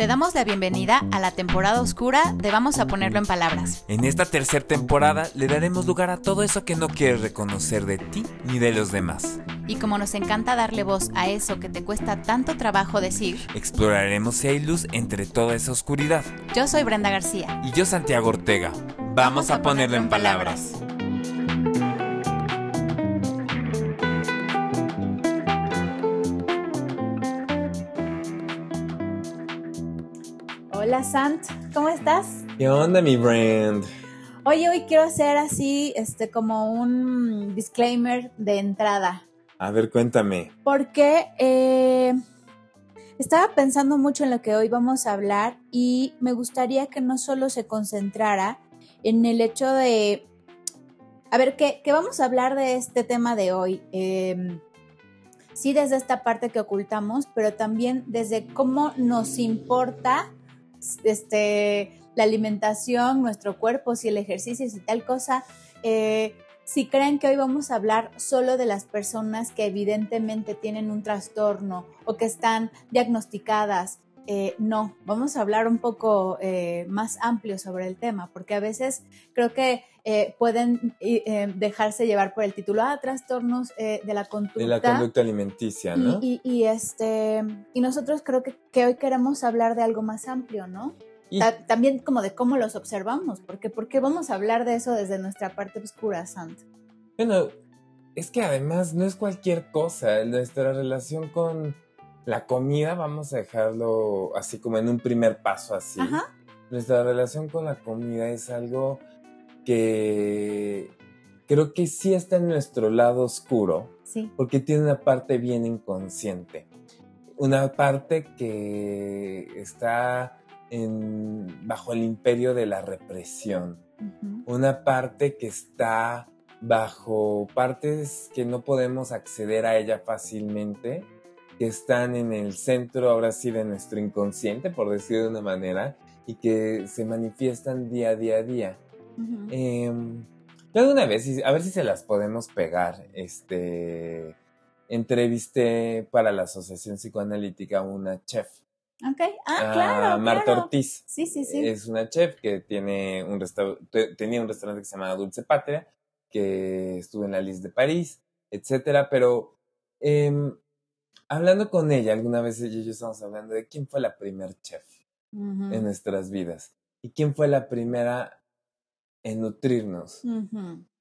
Te damos la bienvenida a la temporada oscura de Vamos a ponerlo en palabras. En esta tercera temporada le daremos lugar a todo eso que no quieres reconocer de ti ni de los demás. Y como nos encanta darle voz a eso que te cuesta tanto trabajo decir, exploraremos si hay luz entre toda esa oscuridad. Yo soy Brenda García. Y yo Santiago Ortega. Vamos, a, ponerlo, en palabras. Sant, ¿cómo estás? ¿Qué onda mi brand? Oye, hoy quiero hacer así, este, como un disclaimer de entrada. A ver, cuéntame. Porque eh, estaba pensando mucho en lo que hoy vamos a hablar y me gustaría que no solo se concentrara en el hecho de, a ver, ¿qué, vamos a hablar de este tema de hoy? Em, sí, desde esta parte que ocultamos, pero también desde cómo nos importa este, la alimentación, nuestro cuerpo, si el ejercicio, y tal cosa. Eh, si creen que hoy vamos a hablar solo de las personas que evidentemente tienen un trastorno o que están diagnosticadas, eh, no, vamos a hablar un poco eh, más amplio sobre el tema, porque a veces creo que pueden dejarse llevar por el título, ah, trastornos de la conducta. De la conducta alimenticia, ¿no? Y, este, y nosotros creo que, que hoy queremos hablar de algo más amplio, ¿no? también como de cómo los observamos, porque ¿por qué vamos a hablar de eso desde nuestra parte oscura, Sant? Bueno, es que además no es cualquier cosa, nuestra relación con la comida, vamos a dejarlo así como en un primer paso así. Nuestra relación con la comida es algo que creo que sí está en nuestro lado oscuro, sí. porque tiene una parte bien inconsciente, una parte que está bajo el imperio de la represión. Una parte que está bajo partes que no podemos acceder a ella fácilmente, que están en el centro ahora sí de nuestro inconsciente, por decir de una manera, y que se manifiestan día a día a día. Em, yo alguna vez, a ver si se las podemos pegar, este, entrevisté para la Asociación Psicoanalítica una chef Ok, ah, claro. Marta Ortiz. Sí, sí, sí. Es una chef que tiene un tenía un restaurante que se llama Dulce Patria, que estuvo en la lista de París, etcétera, pero em, hablando con ella, alguna vez ella y yo estábamos hablando de quién fue la primer chef en nuestras vidas y quién fue la primera en nutrirnos.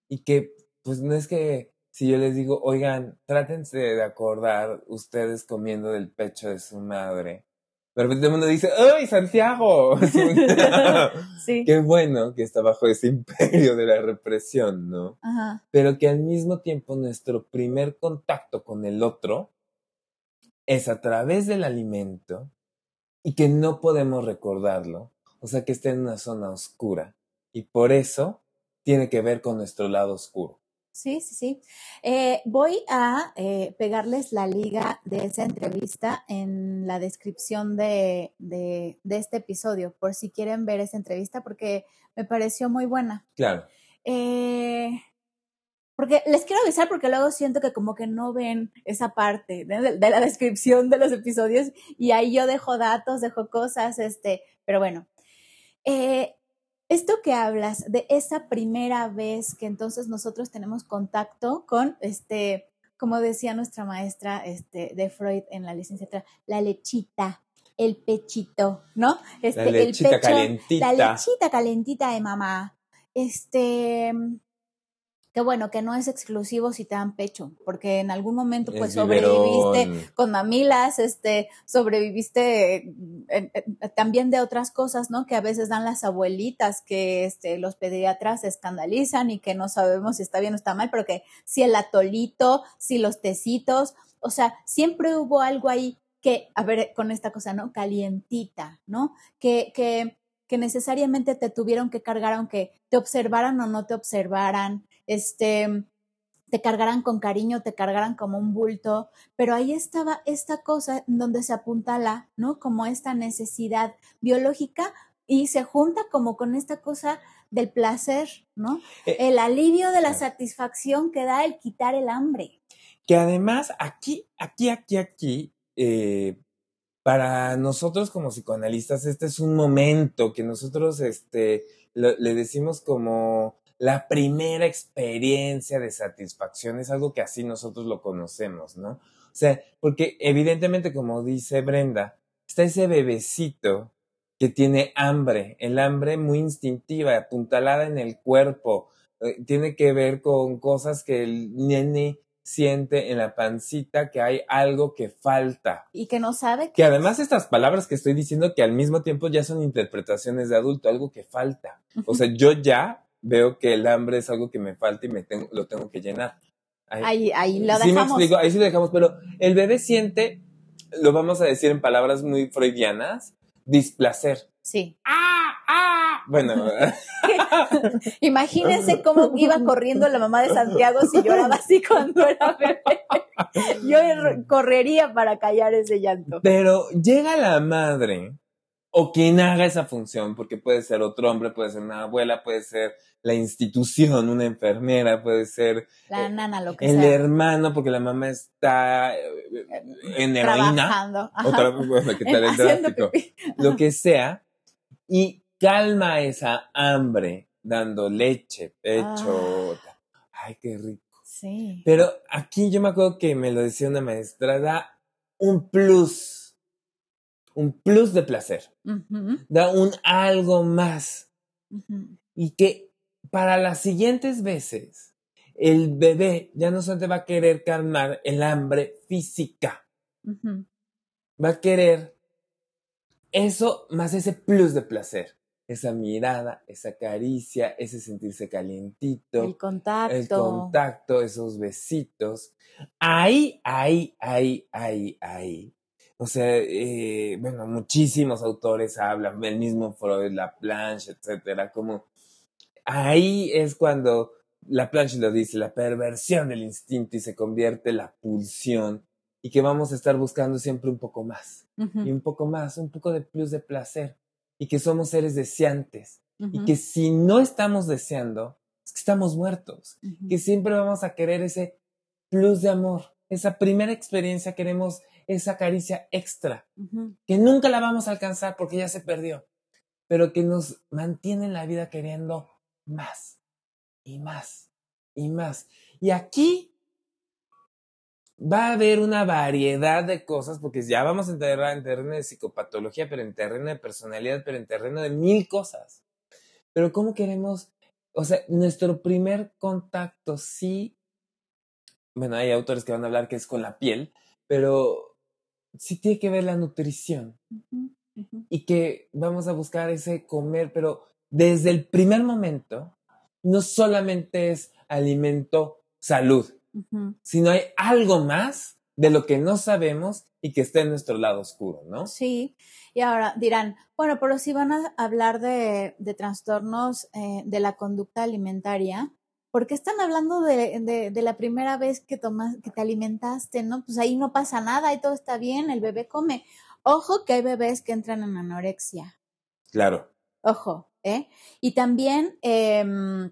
Y que, pues no es que si yo les digo, oigan, trátense de acordar ustedes comiendo del pecho de su madre de repente el mundo dice, ¡ay, Santiago! sí. Qué bueno que está bajo ese imperio de la represión, ¿no? Ajá. Pero que al mismo tiempo nuestro primer contacto con el otro es a través del alimento y que no podemos recordarlo, o sea que está en una zona oscura y por eso tiene que ver con nuestro lado oscuro. Sí, sí, sí. Eh, voy a eh, pegarles la liga de esa entrevista en la descripción de, de, este episodio, por si quieren ver esa entrevista, porque me pareció muy buena. Claro. Eh, porque les quiero avisar porque luego siento que como que no ven esa parte de, de, la descripción de los episodios y ahí yo dejo datos, dejo cosas, este, pero bueno. Eh, esto que hablas de esa primera vez que entonces nosotros tenemos contacto con, este, como decía nuestra maestra este, de Freud en la licenciatura, la lechita, el pechito, ¿no? Este, la lechita el pecho, calentita. La lechita calentita de mamá. Este, que bueno, que no es exclusivo si te dan pecho, porque en algún momento pues sobreviviste con mamilas, este, sobreviviste también de otras cosas, ¿no? Que a veces dan las abuelitas, que este, los pediatras se escandalizan y que no sabemos si está bien o está mal, pero que si el atolito, si los tecitos, o sea, siempre hubo algo ahí que, a ver, con esta cosa, ¿no? Calientita, ¿no? Que, que, que necesariamente te tuvieron que cargar aunque te observaran o no te observaran, este, te cargaran con cariño, te cargaran como un bulto, pero ahí estaba esta cosa donde se apuntala, ¿no? Como esta necesidad biológica y se junta como con esta cosa del placer, ¿no? Eh, el alivio de la satisfacción que da el quitar el hambre. Que además aquí, aquí, aquí, aquí, eh, para nosotros como psicoanalistas, este es un momento que nosotros este, le decimos como la primera experiencia de satisfacción, es algo que así nosotros lo conocemos, ¿no? O sea, porque evidentemente, como dice Brenda, está ese bebecito que tiene hambre, el hambre muy instintiva, apuntalada en el cuerpo, eh, tiene que ver con cosas que el nene siente en la pancita que hay algo que falta. Y que no sabe. Que además estas palabras que estoy diciendo que al mismo tiempo ya son interpretaciones de adulto, algo que falta. O sea, yo ya veo que el hambre es algo que me falta y me tengo, lo tengo que llenar. Ahí, ahí, lo dejamos. Sí me explico, ahí sí lo dejamos, pero el bebé siente, lo vamos a decir en palabras muy freudianas, displacer. Sí. ¡Ah! ¡Ah! Bueno. Imagínense cómo iba corriendo la mamá de Santiago si lloraba así cuando era bebé. Yo correría para callar ese llanto. Pero llega la madre o quien haga esa función, porque puede ser otro hombre, puede ser una abuela, puede ser la institución, una enfermera, puede ser la eh, nana, lo que el hermano, porque la mamá está eh, en heroína, bueno, que tal lo que sea, y calma esa hambre dando leche, pecho. Ah. Ay, qué rico. Sí. Pero aquí yo me acuerdo que me lo decía una maestra, da un plus, un plus de placer, da un algo más. Y que para las siguientes veces, el bebé ya no solo va a querer calmar el hambre física, va a querer eso más ese plus de placer esa mirada, esa caricia, ese sentirse calientito. El contacto. El contacto, esos besitos. Ahí, ahí, ahí, ahí, ahí. O sea, eh, bueno, muchísimos autores hablan, el mismo Freud, La Planche, etcétera, como ahí es cuando La Planche lo dice, la perversión del instinto y se convierte en la pulsión y que vamos a estar buscando siempre un poco más y un poco más, un poco de plus de placer y que somos seres deseantes y que si no estamos deseando, es que estamos muertos, que siempre vamos a querer ese plus de amor, esa primera experiencia queremos esa caricia extra, que nunca la vamos a alcanzar porque ya se perdió, pero que nos mantiene en la vida queriendo más y más y más. Y aquí va a haber una variedad de cosas, porque ya vamos a entrar en terreno de psicopatología, pero en terreno de personalidad, pero en terreno de mil cosas. Pero ¿cómo queremos? O sea, nuestro primer contacto sí, bueno, hay autores que van a hablar que es con la piel, pero sí tiene que ver la nutrición. Y que vamos a buscar ese comer, pero desde el primer momento, no solamente es alimento, salud si no hay algo más de lo que no sabemos y que esté en nuestro lado oscuro, ¿no? Sí, y ahora dirán, bueno, pero si van a hablar de, trastornos eh, de la conducta alimentaria, ¿por qué están hablando de, de, la primera vez que, tomas, que te alimentaste, no? Pues ahí no pasa nada y todo está bien, el bebé come. Ojo que hay bebés que entran en anorexia. Claro. Ojo, ¿eh? Y también em,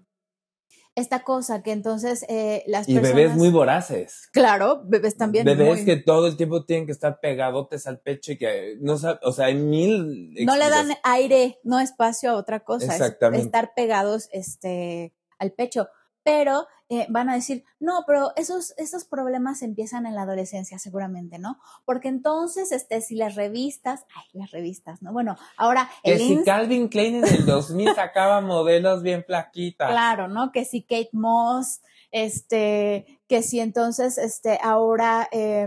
esta cosa que entonces eh, las y bebés muy voraces. Claro, bebés también. Bebés que todo el tiempo tienen que estar pegadotes al pecho y que no o sea, hay mil. No le dan aire, no espacio a otra cosa. Exactamente. estar pegados este, al pecho pero eh, van a decir, no, pero esos, esos problemas empiezan en la adolescencia seguramente, ¿no? Porque entonces, este, si las revistas, ay, las revistas, ¿no? Bueno, ahora... Que si Calvin Klein en el 2000 sacaba modelos bien flaquitas. Claro, ¿no? Que si Kate Moss, este, que si entonces, este, ahora... Eh,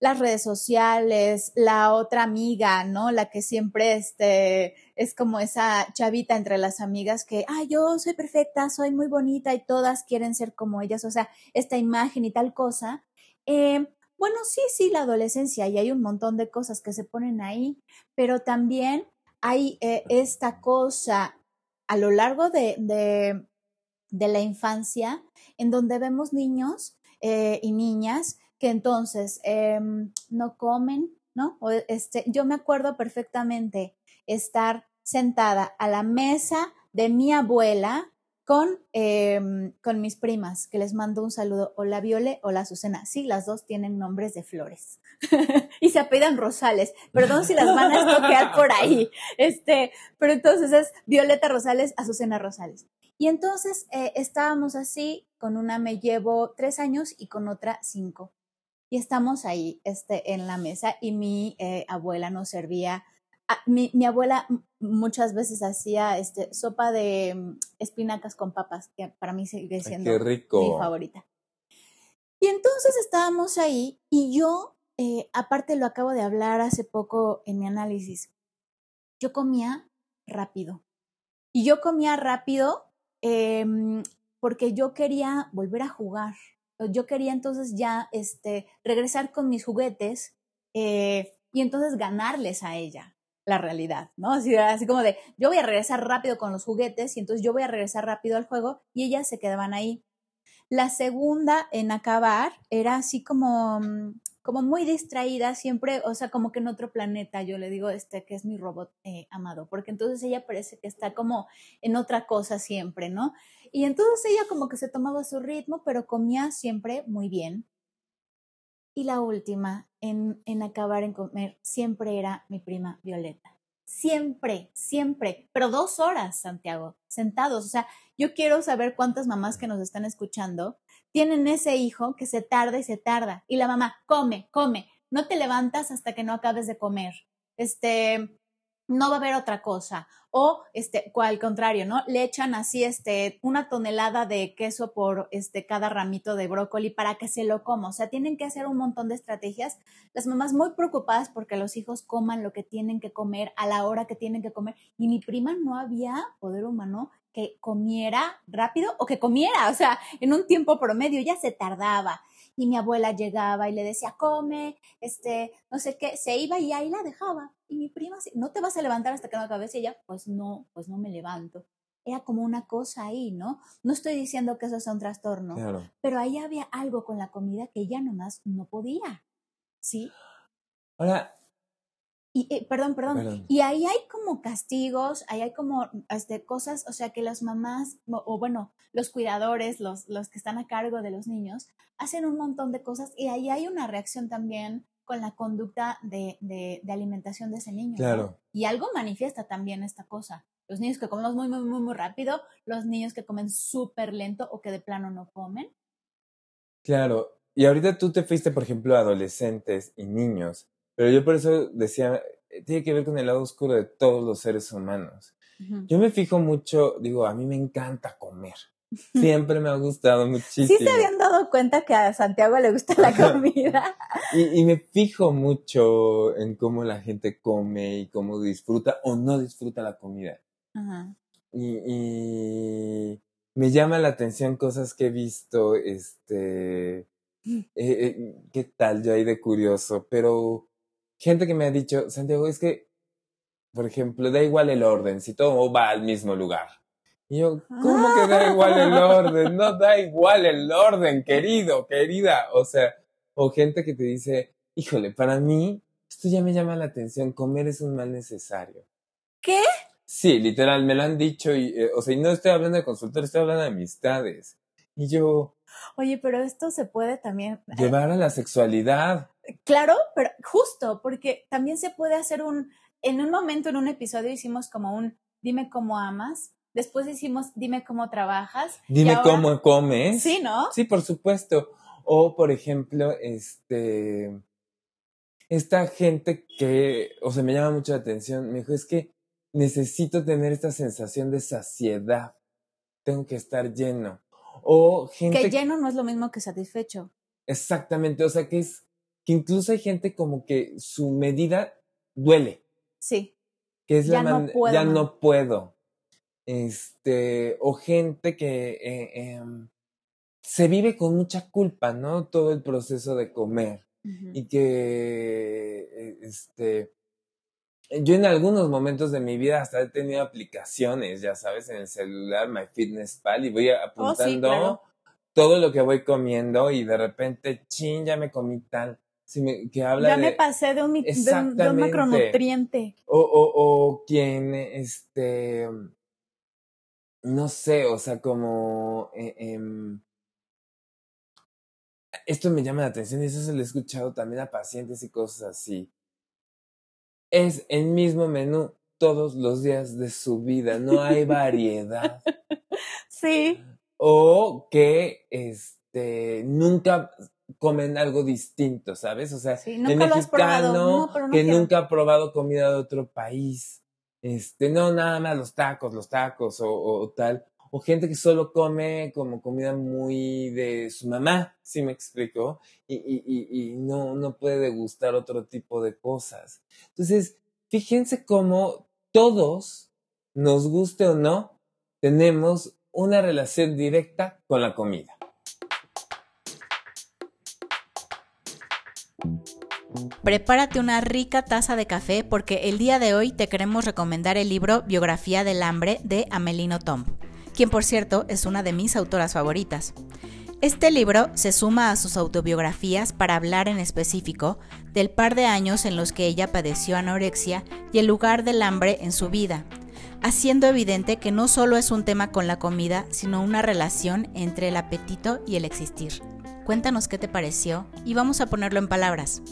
las redes sociales, la otra amiga, ¿no? La que siempre este, es como esa chavita entre las amigas que, ah, yo soy perfecta, soy muy bonita y todas quieren ser como ellas, o sea, esta imagen y tal cosa. Eh, bueno, sí, sí, la adolescencia y hay un montón de cosas que se ponen ahí, pero también hay eh, esta cosa a lo largo de, de, la infancia en donde vemos niños eh, y niñas que entonces em, no comen, ¿no? O este, yo me acuerdo perfectamente estar sentada a la mesa de mi abuela con, em, con mis primas, que les mando un saludo, hola Viole, hola Azucena. Sí, las dos tienen nombres de flores y se apellidan Rosales. Perdón si las van a estoquear por ahí. Este, pero entonces es Violeta Rosales, Azucena Rosales. Y entonces eh, estábamos así, con una me llevo tres años y con otra cinco. Y estamos ahí este, en la mesa y mi eh, abuela nos servía Ah, mi, mi, abuela muchas veces hacía este, sopa de mm, espinacas con papas, que para mí sigue siendo mi favorita. Y entonces estábamos ahí y yo, eh, aparte lo acabo de hablar hace poco en mi análisis, yo comía rápido. Y yo comía rápido eh, porque yo quería volver a jugar. Yo quería entonces ya este, regresar con mis juguetes eh, y entonces ganarles a ella la realidad, ¿no? Así, así como de, yo voy a regresar rápido con los juguetes y entonces yo voy a regresar rápido al juego y ellas se quedaban ahí. La segunda en acabar era así como, mm, como muy distraída, siempre, o sea, como que en otro planeta, yo le digo, este, que es mi robot eh, amado, porque entonces ella parece que está como en otra cosa siempre, ¿no? Y entonces ella como que se tomaba su ritmo, pero comía siempre muy bien. Y la última en, en acabar en comer siempre era mi prima Violeta. Siempre, siempre, pero dos horas, Santiago, sentados. O sea, yo quiero saber cuántas mamás que nos están escuchando tienen ese hijo que se tarda y se tarda. Y la mamá, come, come, no te levantas hasta que no acabes de comer. Este, no va a haber otra cosa. O, este, al contrario, ¿no? Le echan así, este, una tonelada de queso por, este, cada ramito de brócoli para que se lo coma. O sea, tienen que hacer un montón de estrategias. Las mamás muy preocupadas porque los hijos coman lo que tienen que comer a la hora que tienen que comer. Y mi prima no había poder humano que comiera rápido o que comiera, o sea, en un tiempo promedio ya se tardaba y mi abuela llegaba y le decía, come, este, no sé qué, se iba y ahí la dejaba. Y mi prima, no te vas a levantar hasta que no acabes. Y ella, pues no, pues no me levanto. Era como una cosa ahí, ¿no? No estoy diciendo que eso sea un trastorno, pero ahí había algo con la comida que ella nomás no podía, ¿sí? Ahora, y, eh, perdón, perdón, Y ahí hay como castigos, ahí hay como este, cosas, o sea, que las mamás, o, bueno, los cuidadores, los, los que están a cargo de los niños, hacen un montón de cosas y ahí hay una reacción también con la conducta de, de, alimentación de ese niño. Claro. Y algo manifiesta también esta cosa. Los niños que comen muy, muy, muy, muy rápido, los niños que comen súper lento o que de plano no comen. Claro. Y ahorita tú te fuiste, por ejemplo, a adolescentes y niños. Pero yo por eso decía, eh, tiene que ver con el lado oscuro de todos los seres humanos. Yo me fijo mucho, digo, a mí me encanta comer. Siempre me ha gustado muchísimo. Sí se habían dado cuenta que a Santiago le gusta la comida. y, me fijo mucho en cómo la gente come y cómo disfruta o no disfruta la comida. Y, me llama la atención cosas que he visto, este, eh, eh, ¿qué tal yo ahí de curioso? Pero gente que me ha dicho, Santiago, es que, por ejemplo, da igual el orden, si todo va al mismo lugar. Y yo, ¿cómo que da igual el orden? No da igual el orden, querido, querida. O sea, o gente que te dice, híjole, para mí, esto ya me llama la atención, comer es un mal necesario. ¿Qué? Sí, literal, me lo han dicho y, eh, o sea, y no estoy hablando de consultor, estoy hablando de amistades. Y yo... Oye, pero esto se puede también... Eh, llevar a la sexualidad. Claro, pero justo, porque también se puede hacer un, en un momento, en un episodio hicimos como un, dime cómo amas, después hicimos, dime cómo trabajas. Dime cómo comes. Sí, ¿no? Sí, por supuesto. O, por ejemplo, este, esta gente que, o sea, me llama mucho la atención, me dijo, es que necesito tener esta sensación de saciedad, tengo que estar lleno. O gente... Que lleno no es lo mismo que satisfecho. Exactamente, o sea que es que incluso hay gente como que su medida duele. Sí. Que es ya la no puedo, ya no puedo. Este, o gente que eh, em, se vive con mucha culpa, ¿no? Todo el proceso de comer. Y que, eh, este, yo en algunos momentos de mi vida hasta he tenido aplicaciones, ya sabes, en el celular, MyFitnessPal, y voy oh, apuntando todo lo que voy comiendo y de repente, chin, ya me comí tal que habla ya me pasé de un, de un, macronutriente. O, o, o quien, este, no sé, o sea, como... Eh, em, esto me llama la atención y eso se lo he escuchado también a pacientes y cosas así. Es el mismo menú todos los días de su vida, no hay variedad. Sí. O que este nunca comen algo distinto, ¿sabes? O sea, el mexicano que nunca ha probado comida de otro país. Este, no, nada más los tacos, los tacos o, tal. O gente que solo come como comida muy de su mamá, si me explico, y, y, y, no, no puede degustar otro tipo de cosas. Entonces, fíjense cómo todos, nos guste o no, tenemos una relación directa con la comida. Prepárate una rica taza de café porque el día de hoy te queremos recomendar el libro Biografía del Hambre de Amelino Tom, quien por cierto es una de mis autoras favoritas. Este libro se suma a sus autobiografías para hablar en específico del par de años en los que ella padeció anorexia y el lugar del hambre en su vida, haciendo evidente que no solo es un tema con la comida, sino una relación entre el apetito y el existir. Cuéntanos qué te pareció y vamos a ponerlo en palabras.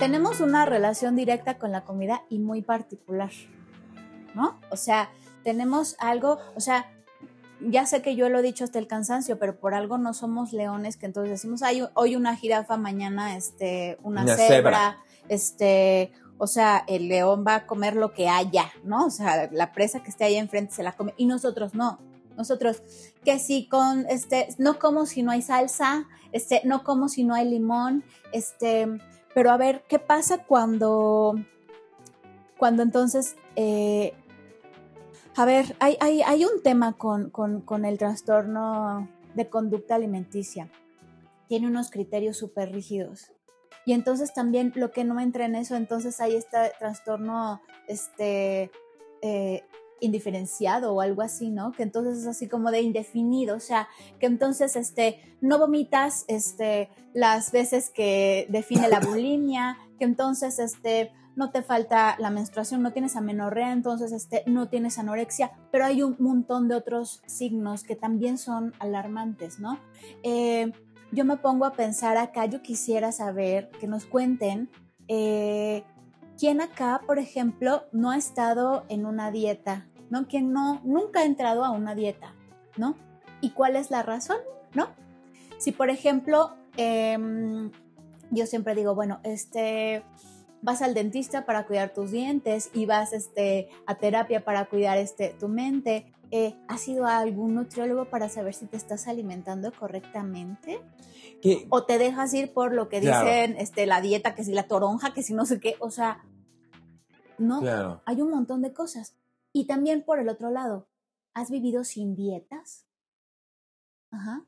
Tenemos una relación directa con la comida y muy particular, ¿no? O sea, tenemos algo, o sea, ya sé que yo lo he dicho hasta el cansancio, pero por algo no somos leones, que entonces decimos, hay hoy una jirafa, mañana este, una, cebra, este, o sea, el león va a comer lo que haya, ¿no? O sea, la presa que esté ahí enfrente se la come y nosotros no. Nosotros, que si con, este, no como si no hay salsa, este, no como si no hay limón, este, pero a ver, ¿qué pasa cuando, cuando entonces, eh, a ver, hay, hay, hay un tema con, con, con el trastorno de conducta alimenticia. Tiene unos criterios súper rígidos. Y entonces también lo que no entra en eso, entonces hay este trastorno este, eh, indiferenciado o algo así, ¿no? Que entonces es así como de indefinido, o sea, que entonces este, no vomitas este, las veces que define la bulimia, que entonces este, no te falta la menstruación, no tienes amenorrea, entonces este, no tienes anorexia, pero hay un montón de otros signos que también son alarmantes, ¿no? Eh, yo me pongo a pensar acá, yo quisiera saber que nos cuenten eh, quién acá, por ejemplo, no ha estado en una dieta, ¿no? Quién no, nunca ha entrado a una dieta, ¿no? ¿Y cuál es la razón, ¿no? Si, por ejemplo, em, yo siempre digo, bueno, este, vas al dentista para cuidar tus dientes y vas este, a terapia para cuidar este, tu mente, eh, ¿has ido a algún nutriólogo para saber si te estás alimentando correctamente? O te dejas ir por lo que dicen este, la dieta, que si la toronja, que si no sé qué, o sea, no, hay un montón de cosas. Y también por el otro lado, ¿has vivido sin dietas? Ajá.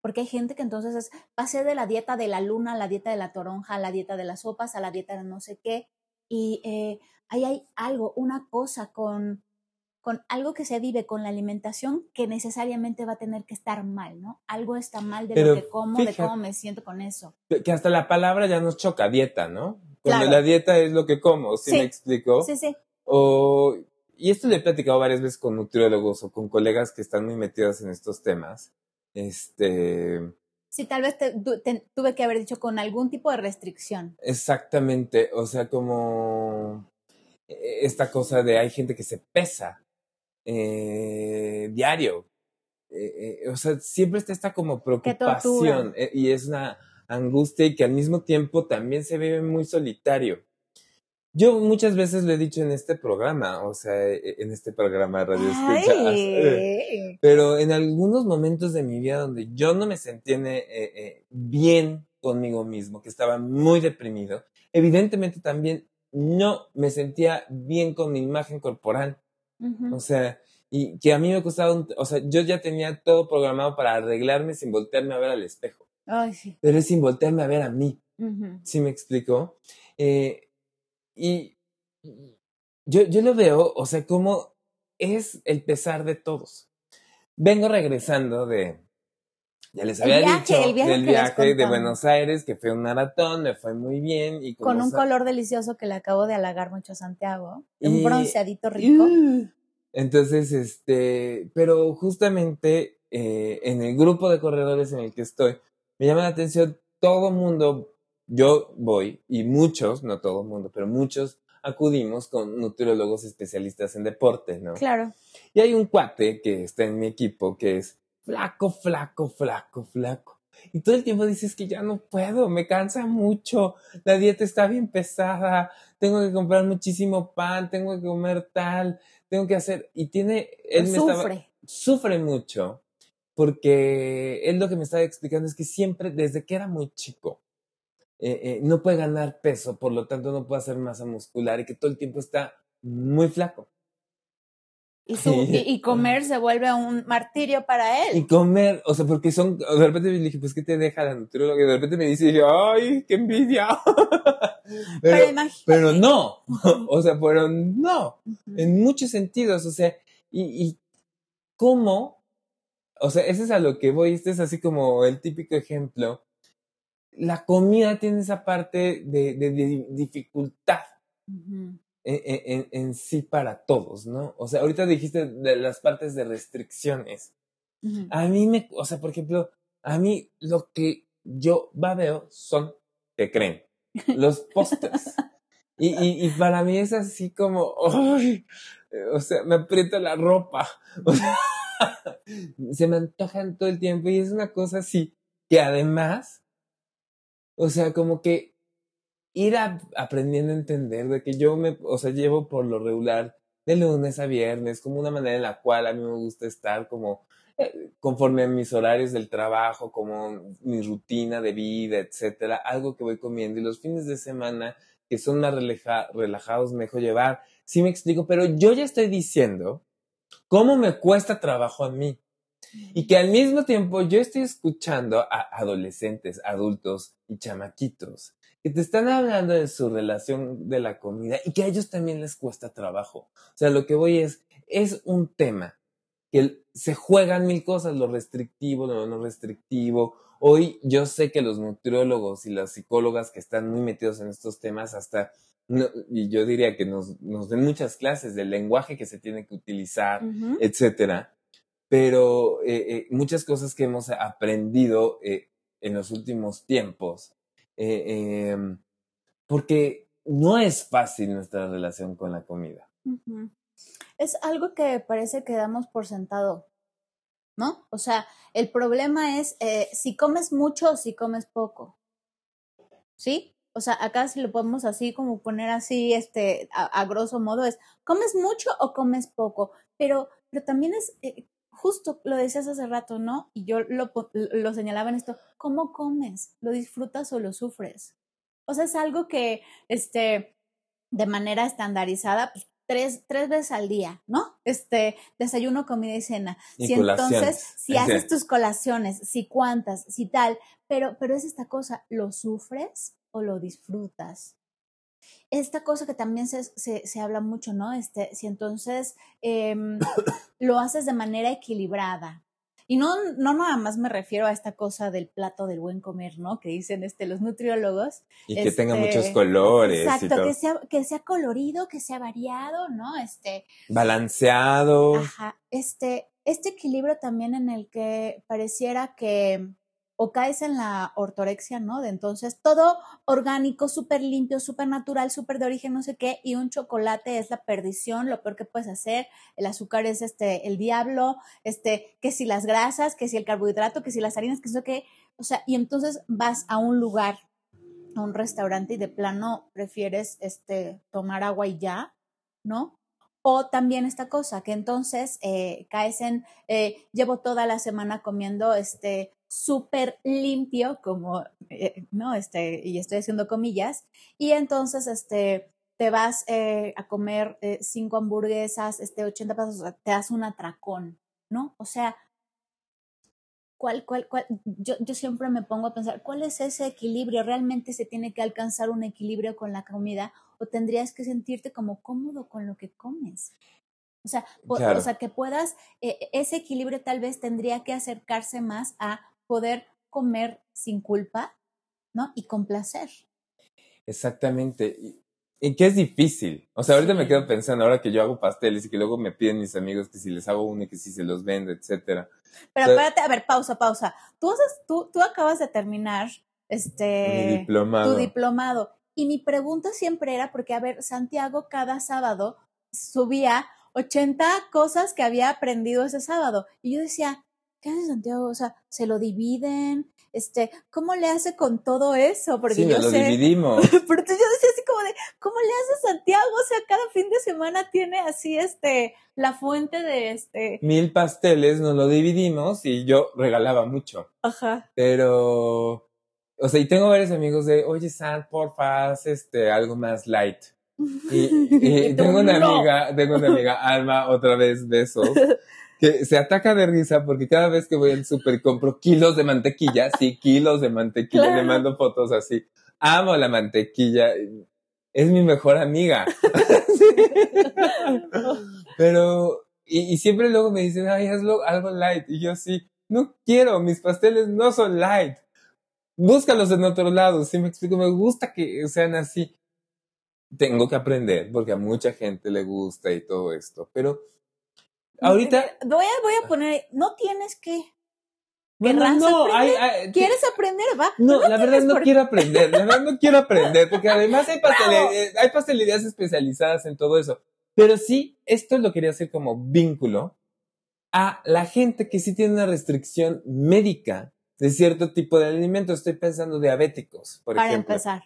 Porque hay gente que entonces es, pasé de la dieta de la luna a la dieta de la toronja, a la dieta de las sopas, a la dieta de no sé qué. Y eh, ahí hay algo, una cosa con con algo que se vive con la alimentación que necesariamente va a tener que estar mal, ¿no? Algo está mal de lo que como, de cómo me siento con eso. Que hasta la palabra ya nos choca, dieta, ¿no? Cuando la dieta es lo que como, ¿sí, me explico? Sí, sí. O, y esto lo he platicado varias veces con nutriólogos o con colegas que están muy metidos en estos temas. Este. Sí, tal vez tuve que haber dicho con algún tipo de restricción. Exactamente, o sea, como e, esta cosa de hay gente que se pesa eh, diario. Eh, eh, o sea, siempre está esta como preocupación y es una angustia y que al mismo tiempo también se vive muy solitario. Yo muchas veces lo he dicho en este programa, o sea, en este programa de Radio Escucha, pero en algunos momentos de mi vida donde yo no me sentía bien conmigo mismo, que estaba muy deprimido, evidentemente también no me sentía bien con mi imagen corporal. O sea, y que a mí me costaba, o sea, yo ya tenía todo programado para arreglarme sin voltearme a ver al espejo. Ay, sí. Pero es sin voltearme a ver a mí. ¿Sí me explico? Eh, y yo, yo lo veo, o sea, como es el pesar de todos. Vengo regresando de, Ya les había dicho el viaje, viaje de Buenos Aires, que fue un maratón, me fue muy bien. Y Con un color delicioso que le acabo de halagar mucho a Santiago. un bronceadito rico. Entonces, este, pero justamente eh, en el grupo de corredores en el que estoy, me llama la atención todo mundo, yo voy, y muchos, no todo el mundo, pero muchos acudimos con nutriólogos especialistas en deporte, ¿no? Claro. Y hay un cuate que está en mi equipo que es flaco, flaco, flaco, flaco. Y todo el tiempo dices que ya no puedo, me cansa mucho, la dieta está bien pesada, tengo que comprar muchísimo pan, tengo que comer tal, tengo que hacer, y tiene, él me sufre. sufre mucho, porque él lo que me estaba explicando es que siempre, desde que era muy chico, eh, eh, no puede ganar peso, por lo tanto no puede hacer masa muscular y que todo el tiempo está muy flaco. Y, comer se vuelve un martirio para él. Y comer, o sea, porque son, de repente le dije, pues, ¿qué te deja la nutrióloga? Y de repente me dice, ay, qué envidia. pero, pero, no, o sea, pero no, en muchos sentidos, o sea, y, y cómo, o sea, ese es a lo que voy, este es así como el típico ejemplo. La comida tiene esa parte de, de, dificultad en, en, sí para todos, ¿no? O sea, ahorita dijiste de las partes de restricciones. A mí me, o sea, por ejemplo, a mí lo que yo veo son, ¿qué creen? Los pósters. y, y, y, para mí es así como, ¡ay! o sea, me aprieta la ropa. O sea, se me antojan todo el tiempo y es una cosa así que además, o sea, como que ir aprendiendo a entender de que yo me, o sea, llevo por lo regular de lunes a viernes como una manera en la cual a mí me gusta estar como eh, conforme a mis horarios del trabajo, como mi rutina de vida, etcétera, algo que voy comiendo y los fines de semana que son más relajados me dejo llevar. Sí me explico, pero yo ya estoy diciendo cómo me cuesta trabajo a mí. Y que al mismo tiempo yo estoy escuchando a adolescentes, adultos y chamaquitos que te están hablando de su relación de la comida y que a ellos también les cuesta trabajo. O sea, lo que voy es, es un tema que se juegan mil cosas, lo restrictivo, lo no restrictivo. Hoy yo sé que los nutriólogos y las psicólogas que están muy metidos en estos temas hasta, y yo diría que nos, nos den muchas clases del lenguaje que se tiene que utilizar, etcétera. Pero eh, eh, muchas cosas que hemos aprendido eh, en los últimos tiempos em, porque no es fácil nuestra relación con la comida. Es algo que parece que damos por sentado, ¿no? O sea, el problema es si comes mucho o si comes poco, ¿sí? O sea, acá si lo podemos así como poner así, este, a, grosso modo es, ¿comes mucho o comes poco? Pero, pero también es, justo lo decías hace rato, ¿no? Y yo lo, lo señalaba en esto, ¿cómo comes? ¿Lo disfrutas o lo sufres? O sea, es algo que, este, de manera estandarizada, pues, tres, tres veces al día, ¿no? Este, desayuno, comida y cena. si entonces, si haces tus colaciones, si cuántas, si tal, pero, pero es esta cosa, ¿lo sufres o lo disfrutas? Esta cosa que también se, se, habla mucho, ¿no? Este, si entonces em, lo haces de manera equilibrada. Y no, no nada más me refiero a esta cosa del plato del buen comer, ¿no? Que dicen este, los nutriólogos. Y que tenga muchos este, colores. Exacto, Que, sea, que sea colorido, que sea variado, ¿no? Este. Balanceado. Ajá. Este, este equilibrio también en el que pareciera que o caes en la ortorexia, ¿no? De entonces todo orgánico, súper limpio, súper natural, súper de origen, no sé qué, y un chocolate es la perdición, lo peor que puedes hacer, el azúcar es este, el diablo, este, que si las grasas, que si el carbohidrato, que si las harinas, que eso que, o sea, y entonces vas a un lugar, a un restaurante y de plano prefieres, este, tomar agua y ya, ¿no? O también esta cosa, que entonces eh, caes en, eh, llevo toda la semana comiendo este súper limpio, como, eh, ¿no? Este, y estoy haciendo comillas, y entonces, este, te vas eh, a comer eh, cinco hamburguesas, este, 80 pesos, te das un atracón, ¿no? O sea, ¿cuál, cuál, cuál? Yo, yo siempre me pongo a pensar, ¿cuál es ese equilibrio? ¿Realmente se tiene que alcanzar un equilibrio con la comida o tendrías que sentirte como cómodo con lo que comes? O sea, o sea, que puedas, ese equilibrio tal vez tendría que acercarse más a poder comer sin culpa, ¿no? Y con placer. Exactamente. Y, que es difícil. O sea, ahorita me quedo pensando, ahora que yo hago pasteles y que luego me piden mis amigos que si les hago uno y que si se los vendo, etcétera. Pero espérate, a ver, pausa, pausa. Tú, tú, tú acabas de terminar este, diplomado. tu diplomado. Y mi pregunta siempre era, porque, a ver, Santiago cada sábado subía 80 cosas que había aprendido ese sábado. Y yo decía, ¿qué hace Santiago? O sea, se lo dividen, este, ¿cómo le hace con todo eso? Porque sí, yo lo dividimos. Pero yo decía así como de, ¿cómo le hace Santiago? O sea, cada fin de semana tiene así, este, la fuente de este. Mil pasteles, nos lo dividimos y yo regalaba mucho. Ajá. Pero, o sea, y tengo varios amigos de, oye, Sant, porfa, haz este, algo más light. Y, tengo una amiga, tengo una amiga, Alma, otra vez besos, que se ataca de risa porque cada vez que voy al súper compro kilos de mantequilla, sí, kilos de mantequilla, le mando fotos así. Amo la mantequilla, es mi mejor amiga. Pero, y, siempre luego me dicen, ay, hazlo algo light. Y yo sí, no quiero, mis pasteles no son light. Búscalos en otro lado, si me explico, me gusta que sean así tengo que aprender porque a mucha gente le gusta y todo esto, pero ahorita... Voy a, voy a poner, no tienes que... Bueno, no, hay, ¿Quieres aprender? Va. No, la verdad no quiero aprender, la verdad no quiero aprender, porque además hay, pastelerías, hay pastelerías especializadas en todo eso. Pero sí, esto lo quería hacer como vínculo a la gente que sí tiene una restricción médica de cierto tipo de alimentos. Estoy pensando diabéticos, por ejemplo. Para empezar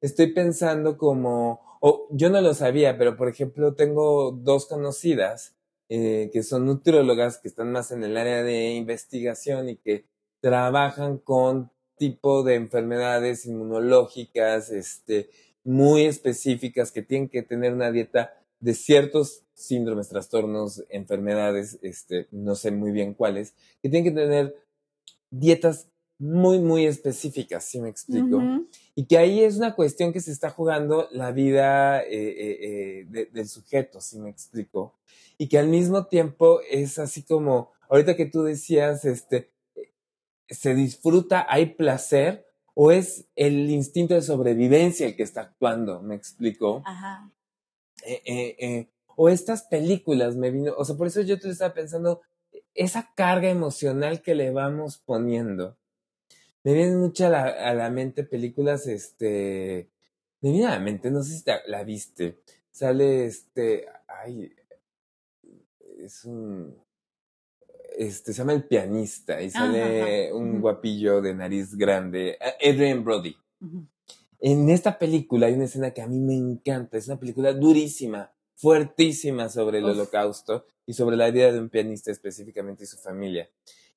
estoy pensando como, o yo no lo sabía, pero por ejemplo tengo dos conocidas eh, que son nutriólogas que están más en el área de investigación y que trabajan con tipo de enfermedades inmunológicas, este, muy específicas que tienen que tener una dieta de ciertos síndromes, trastornos, enfermedades, este, no sé muy bien cuáles, que tienen que tener dietas muy, muy específicas, si me explico. Y que ahí es una cuestión que se está jugando la vida eh, eh, eh, del sujeto, si me explico. Y que al mismo tiempo es así como, ahorita que tú decías, este, se disfruta, hay placer, o es el instinto de sobrevivencia el que está actuando, me explico. Ajá. o estas películas me vino, o sea, por eso yo te estaba pensando, esa carga emocional que le vamos poniendo me vienen mucho a la, mente películas, este, me viene a la mente, no sé si la viste, sale este, ay, es un, este, se llama El Pianista y sale un guapillo de nariz grande, Adrian Brody. En esta película hay una escena que a mí me encanta, es una película durísima, fuertísima sobre el holocausto y sobre la vida de un pianista específicamente y su familia.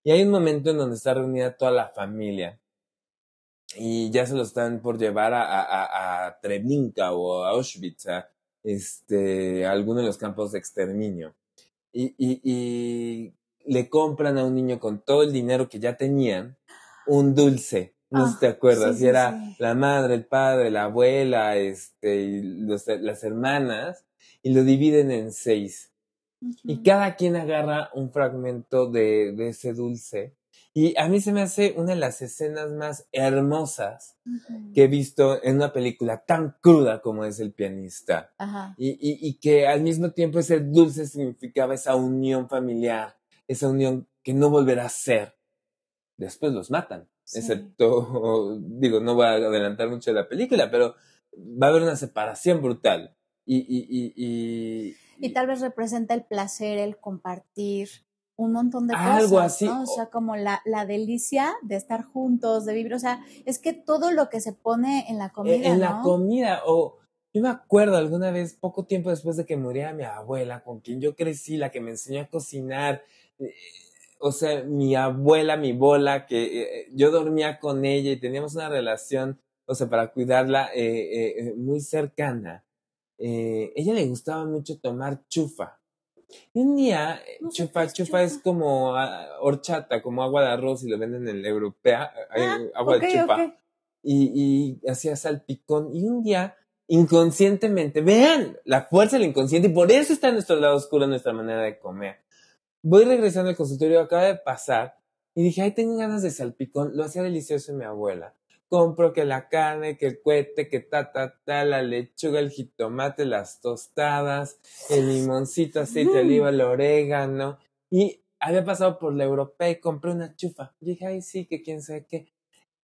Y hay un momento en donde está reunida toda la familia y ya se lo están por llevar a, a, a Treblinka o a Auschwitz, a, este, alguno de los campos de exterminio. Y, y, y, le compran a un niño con todo el dinero que ya tenían un dulce. No si te ah, acuerdas, y era la madre, el padre, la abuela, este, y las hermanas, y lo dividen en seis. Y cada quien agarra un fragmento de, de, ese dulce. Y a mí se me hace una de las escenas más hermosas que he visto en una película tan cruda como es El pianista. Y, y, y, que al mismo tiempo ese dulce significaba esa unión familiar, esa unión que no volverá a ser. Después los matan. Excepto, digo, no voy a adelantar mucho de la película, pero va a haber una separación brutal. Y, y, y, y, y tal vez representa el placer, el compartir un montón de cosas. Algo así. O sea, como la, la, delicia de estar juntos, de vivir. O sea, es que todo lo que se pone en la e, comida. En, la comida. O yo me acuerdo alguna vez, poco tiempo después de que muriera mi abuela, con quien yo crecí, la que me enseñó a cocinar. Eh, o sea, mi abuela, mi bola, que eh, yo dormía con ella y teníamos una relación, o sea, para cuidarla eh, muy cercana eh, ella le gustaba mucho tomar chufa. Y un día, chufa, chufa, es como ah, horchata, como agua de arroz y lo venden en la europea, ah, agua de chufa. Y, y hacía salpicón. Y un día, inconscientemente, vean la fuerza del inconsciente, y por eso está en nuestro lado oscuro nuestra manera de comer. Voy regresando al consultorio, acaba de pasar Y dije, ay, tengo ganas de salpicón. Lo hacía delicioso mi abuela. Compro que la carne, que el cohete, que ta, ta, ta, la lechuga, el jitomate, las tostadas, el limoncito, aceite de oliva, el orégano. Y había pasado por la europea y compré una chufa. dije, ay, sí, que quién sabe qué.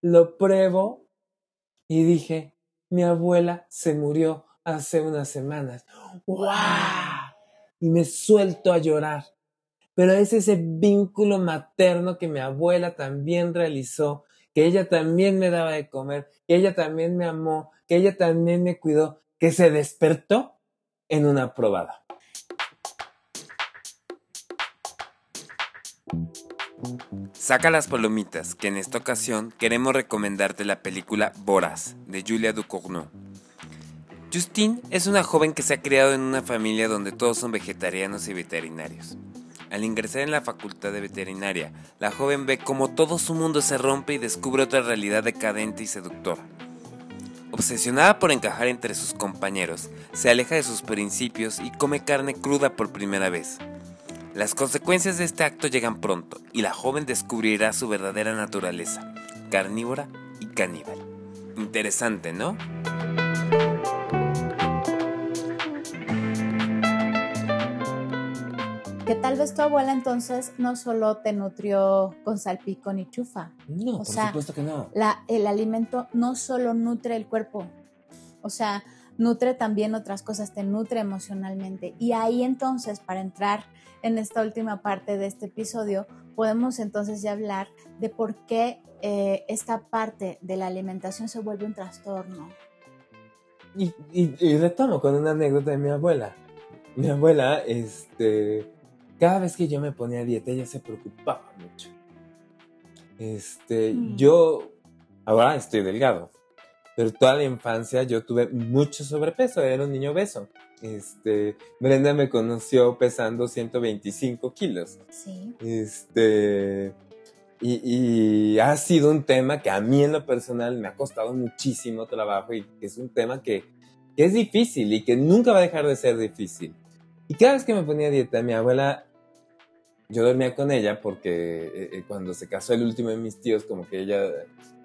Lo pruebo y dije, mi abuela se murió hace unas semanas. ¡Wow! Y me suelto a llorar. Pero es ese vínculo materno que mi abuela también realizó, que ella también me daba de comer, que ella también me amó, que ella también me cuidó, que se despertó en una probada. Saca las palomitas, que en esta ocasión queremos recomendarte la película Boras, de Julia Ducournau. Justine es una joven que se ha criado en una familia donde todos son vegetarianos y veterinarios. Al ingresar en la facultad de veterinaria, la joven ve cómo todo su mundo se rompe y descubre otra realidad decadente y seductora. Obsesionada por encajar entre sus compañeros, se aleja de sus principios y come carne cruda por primera vez. Las consecuencias de este acto llegan pronto y la joven descubrirá su verdadera naturaleza, carnívora y caníbal. Interesante, ¿no? Que tal vez tu abuela entonces no solo te nutrió con salpicón y chufa. No, por supuesto que no. La, el alimento no solo nutre el cuerpo, o sea, nutre también otras cosas, te nutre emocionalmente. Y ahí entonces, para entrar en esta última parte de este episodio, podemos entonces ya hablar de por qué eh, esta parte de la alimentación se vuelve un trastorno. Y, y, y retomo con una anécdota de mi abuela. Mi abuela, este, cada vez que yo me ponía a dieta, ella se preocupaba mucho. Este, mm. yo ahora estoy delgado, pero toda la infancia yo tuve mucho sobrepeso, era un niño obeso. Este, Brenda me conoció pesando 125 kilos. Sí. Este, y, ha sido un tema que a mí en lo personal me ha costado muchísimo trabajo y es un tema que, que es difícil y que nunca va a dejar de ser difícil. Y cada vez que me ponía a dieta, mi abuela yo dormía con ella porque eh, eh, cuando se casó el último de mis tíos, como que ella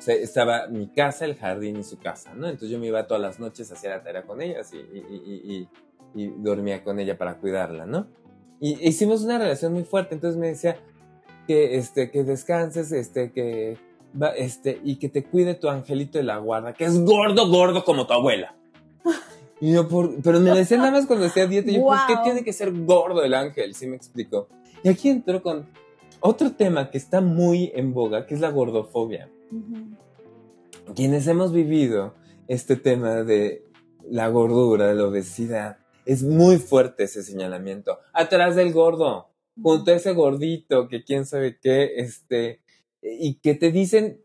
estaba mi casa, el jardín y su casa, ¿no? Entonces yo me iba todas las noches a hacer la tarea con ellas y, y, y, dormía con ella para cuidarla, ¿no? Y hicimos una relación muy fuerte, entonces me decía que, este, que descanses, este, que, este, y que te cuide tu angelito de la guarda, que es gordo, gordo como tu abuela. Y yo, por, pero me decía nada más cuando hacía dieta, y yo, ¿por qué tiene que ser gordo el ángel? Sí me explicó. Y aquí entro con otro tema que está muy en boga, que es la gordofobia. Quienes hemos vivido este tema de la gordura, de la obesidad, es muy fuerte ese señalamiento. Atrás del gordo, junto a ese gordito que quién sabe qué, este, y que te dicen,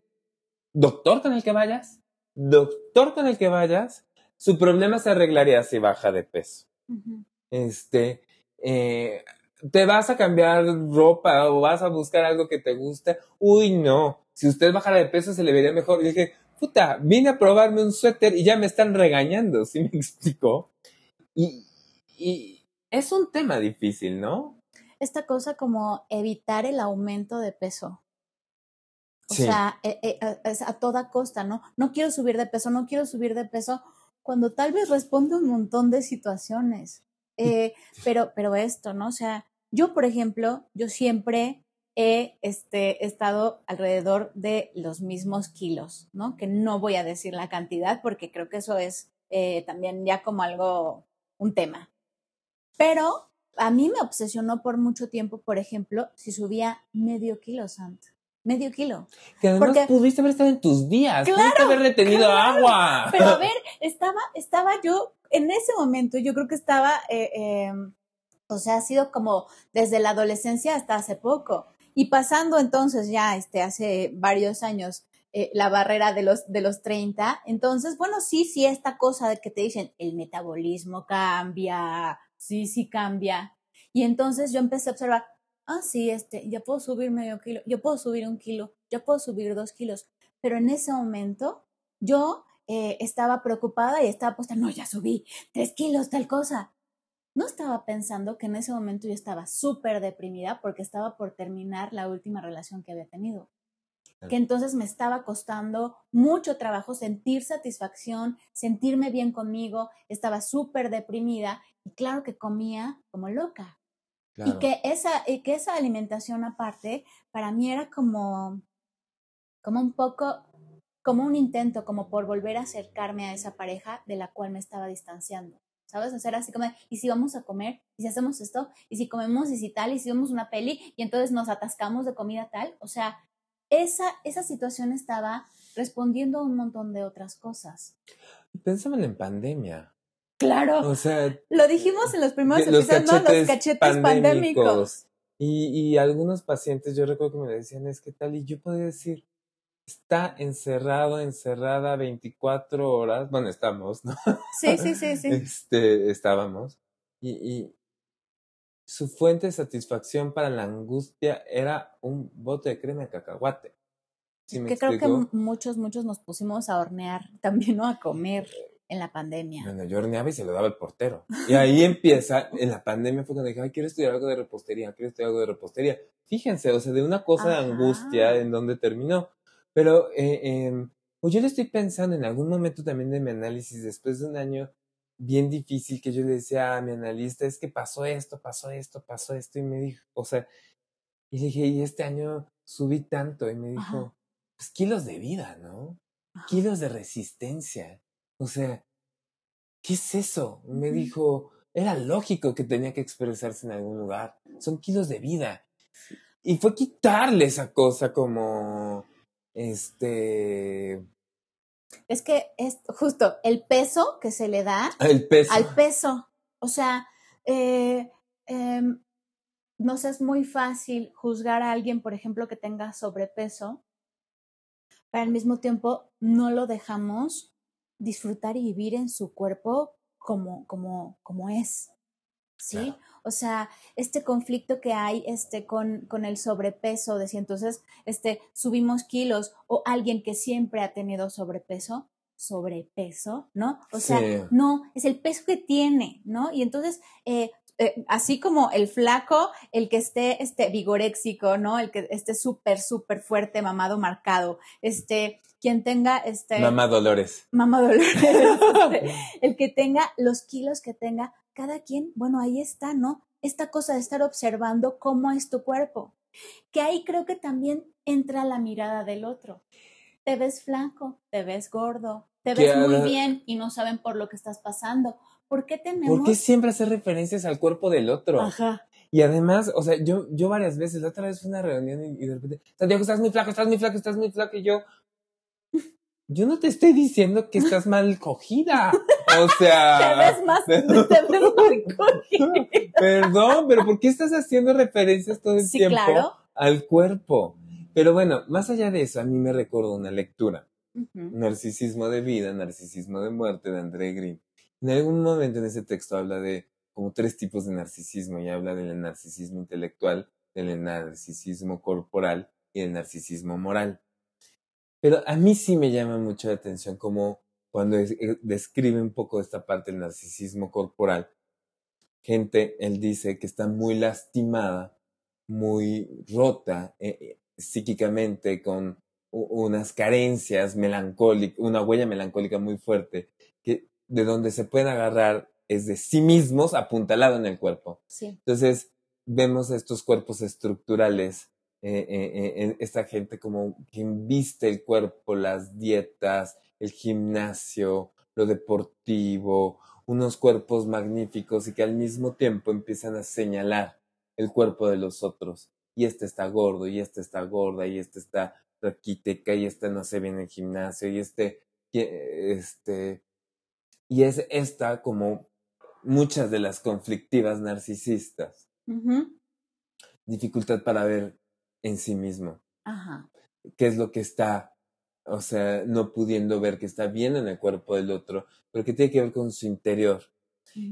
doctor con el que vayas, doctor con el que vayas, su problema se arreglaría si baja de peso. Este, eh, te vas a cambiar ropa o vas a buscar algo que te guste. Uy, no. Si usted bajara de peso se le vería mejor. Y dije, puta, vine a probarme un suéter y ya me están regañando, ¿sí me explicó? Y, y es un tema difícil, ¿no? Esta cosa como evitar el aumento de peso. O sea, e, e, es a toda costa, ¿no? No quiero subir de peso, no quiero subir de peso, cuando tal vez responde un montón de situaciones. Eh, pero, pero esto, ¿no? O sea, yo, por ejemplo, yo siempre he este, estado alrededor de los mismos kilos, ¿no? Que no voy a decir la cantidad porque creo que eso es eh, también ya como algo, un tema. Pero a mí me obsesionó por mucho tiempo, por ejemplo, si subía medio kilo, Sant. Medio kilo. Que además porque, pudiste haber estado en tus días, claro, pudiste haber retenido agua. Pero a ver, estaba, estaba yo en ese momento yo creo que estaba, eh, em, o sea, ha sido como desde la adolescencia hasta hace poco. Y pasando entonces ya este, hace varios años eh, la barrera de los, de los 30, entonces, bueno, sí, sí, esta cosa de que te dicen, el metabolismo cambia, sí, sí cambia. Y entonces yo empecé a observar, ah, sí, este, ya puedo subir medio kilo, yo puedo subir un kilo, ya puedo subir dos kilos. Pero en ese momento yo eh, estaba preocupada y estaba puesta, no, ya subí tres kilos, tal cosa. no estaba pensando que en ese momento yo estaba súper deprimida porque estaba por terminar la última relación que había tenido. Que entonces me estaba costando mucho trabajo sentir satisfacción, sentirme bien conmigo, estaba súper deprimida y claro que comía como loca. Y, que esa, y que esa alimentación aparte para mí era como, como un poco, como un intento, como por volver a acercarme a esa pareja de la cual me estaba distanciando. ¿sabes? Hacer así como, ¿y si vamos a comer? ¿Y si hacemos esto? ¿Y si comemos? ¿Y si tal? ¿Y si vemos una peli? Y entonces nos atascamos de comida tal. O sea, esa, esa situación estaba respondiendo a un montón de otras cosas. Pensamos en pandemia. Claro. O sea, lo dijimos en los primeros episodios, ¿no? Los cachetes pandémicos. Y, y algunos pacientes, yo recuerdo que me decían, es que tal, y yo podía decir, está encerrado, encerrada 24 horas. Bueno, estamos, ¿no? Sí, sí, sí, sí. Este, estábamos. Y, y su fuente de satisfacción para la angustia era un bote de crema de cacahuate. ¿Sí que creo que muchos, muchos nos pusimos a hornear también, ¿no? A comer en la pandemia. Bueno, yo horneaba y se lo daba el portero. Y ahí empieza, en la pandemia fue cuando dije, ay, quiero estudiar algo de repostería, quiero estudiar algo de repostería. Fíjense, o sea, de una cosa de angustia en donde terminó. Pero eh, pues yo le estoy pensando en algún momento también de mi análisis, después de un año bien difícil que yo le decía a mi analista, es que pasó esto, pasó esto, pasó esto, y me dijo, o sea, y dije, y este año subí tanto, y me dijo, pues kilos de vida, ¿no? Kilos de resistencia. O sea, ¿qué es eso? Me dijo, era lógico que tenía que expresarse en algún lugar. Son kilos de vida. Y fue quitarle esa cosa como este... Es que es justo el peso que se le da el peso. al peso. O sea, eh, em, nos es muy fácil juzgar a alguien, por ejemplo, que tenga sobrepeso, pero al mismo tiempo no lo dejamos disfrutar y vivir en su cuerpo como, como, como es. ¿Sí? O sea, este conflicto que hay este, con, con el sobrepeso, de si entonces este, subimos kilos o alguien que siempre ha tenido sobrepeso, sobrepeso, ¿no? O sea, no, es el peso que tiene, ¿no? Y entonces, eh, eh, así como el flaco, el que esté este, vigoréxico, ¿no? El que esté súper, súper fuerte, mamado, marcado, este, quien tenga este... Mamá Dolores. Mamá Dolores. Este, el que tenga los kilos que tenga, cada quien, bueno, ahí está, ¿no? Esta cosa de estar observando cómo es tu cuerpo. Que ahí creo que también entra la mirada del otro. Te ves flaco, te ves gordo, te ves muy bien y no saben por lo que estás pasando. ¿Por qué tenemos? ¿Por qué siempre hacer referencias al cuerpo del otro? Ajá. Y además, o sea, yo, yo varias veces, la otra vez fue una reunión y, y de repente, Santiago, estás muy flaco, estás muy flaco, estás muy flaco, y yo, yo no te estoy diciendo que estás mal cogida. O sea. te ves más, te ves mal cogida. Perdón, pero ¿por qué estás haciendo referencias todo el tiempo al cuerpo? Pero bueno, más allá de eso, a mí me recuerdo una lectura. Narcisismo de vida, narcisismo de muerte de André Green. En algún momento en ese texto habla de como tres tipos de narcisismo y habla del narcisismo intelectual, del narcisismo corporal y del narcisismo moral. Pero a mí sí me llama mucho la atención como cuando eh, describe un poco esta parte del narcisismo corporal, gente, él dice que está muy lastimada, muy rota eh, eh, psíquicamente, con unas carencias melancólicas, una huella melancólica muy fuerte, de donde se pueden agarrar es de sí mismos apuntalado en el cuerpo. Entonces, vemos estos cuerpos estructurales eh, eh, eh, esta gente como que inviste el cuerpo, las dietas, el gimnasio, lo deportivo, unos cuerpos magníficos y que al mismo tiempo empiezan a señalar el cuerpo de los otros. Y este está gordo, y este está gorda, y este está raquítica, y este no se ve en el gimnasio, y este, este, y es esta como muchas de las conflictivas narcisistas. Dificultad para ver en sí mismo. Ajá. ¿Qué es lo que está, o sea, no pudiendo ver que está bien en el cuerpo del otro, pero que tiene que ver con su interior?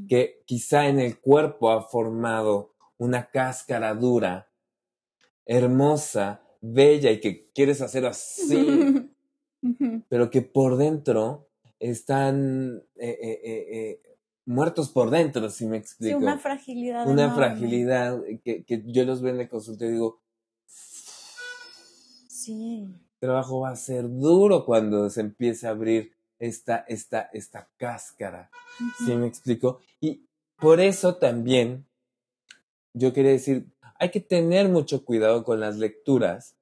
Que quizá en el cuerpo ha formado una cáscara dura, hermosa, bella y que quieres hacer así, pero que por dentro están eh, eh, eh, muertos por dentro, si me explico. Sí, una fragilidad. Una fragilidad que, que, yo los veo en el consultorio y digo, sí. El trabajo va a ser duro cuando se empiece a abrir esta, esta, esta cáscara, ¿sí me explico? Y por eso también yo quería decir, hay que tener mucho cuidado con las lecturas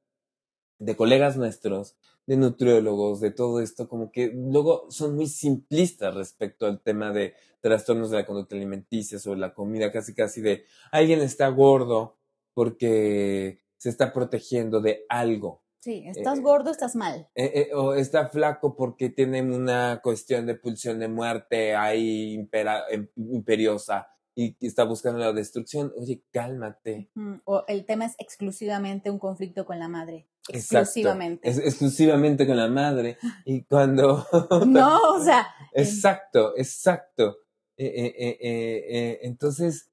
de colegas nuestros, de nutriólogos, de todo esto, como que luego son muy simplistas respecto al tema de trastornos de la conducta alimenticia, sobre la comida, casi casi de alguien está gordo porque se está protegiendo de algo. Sí, estás gordo, estás mal. Eh, eh, o está flaco porque tiene una cuestión de pulsión de muerte ahí em, imperiosa y está buscando la destrucción, oye, cálmate. O el tema es exclusivamente un conflicto con la madre. Exclusivamente. Es, exclusivamente con la madre. Y cuando... no, o sea... Exacto, exacto. Eh, eh, eh, entonces,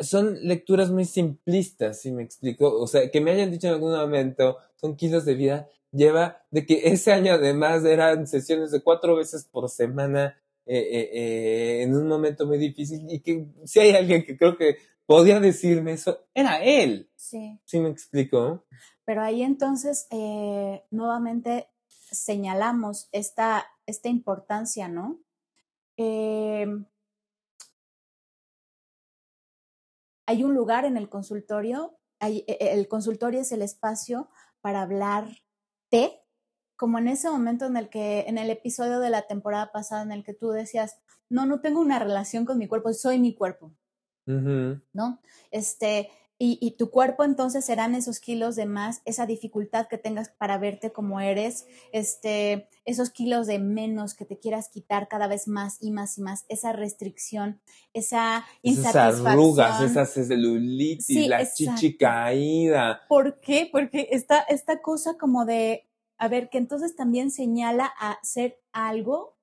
son lecturas muy simplistas, si me explico. O sea, que me hayan dicho en algún momento, son kilos de vida, lleva de que ese año además eran sesiones de cuatro veces por semana eh, eh, eh, en un momento muy difícil y que si hay alguien que creo que podía decirme eso, era él. Sí. ¿Sí me explico? Pero ahí entonces nuevamente señalamos esta, esta importancia, ¿no? hay un lugar en el consultorio, hay, el consultorio es el espacio para hablar de como en ese momento en el que, en el episodio de la temporada pasada en el que tú decías, no, no tengo una relación con mi cuerpo, soy mi cuerpo. ¿No? Este, y, y, tu cuerpo entonces serán esos kilos de más, esa dificultad que tengas para verte como eres, este, esos kilos de menos que te quieras quitar cada vez más y más y más, esa restricción, esa insatisfacción. Esas arrugas, esa celulitis, la chichi caída. ¿Por qué? Porque esta, esta cosa como de a ver, que entonces también señala a ser algo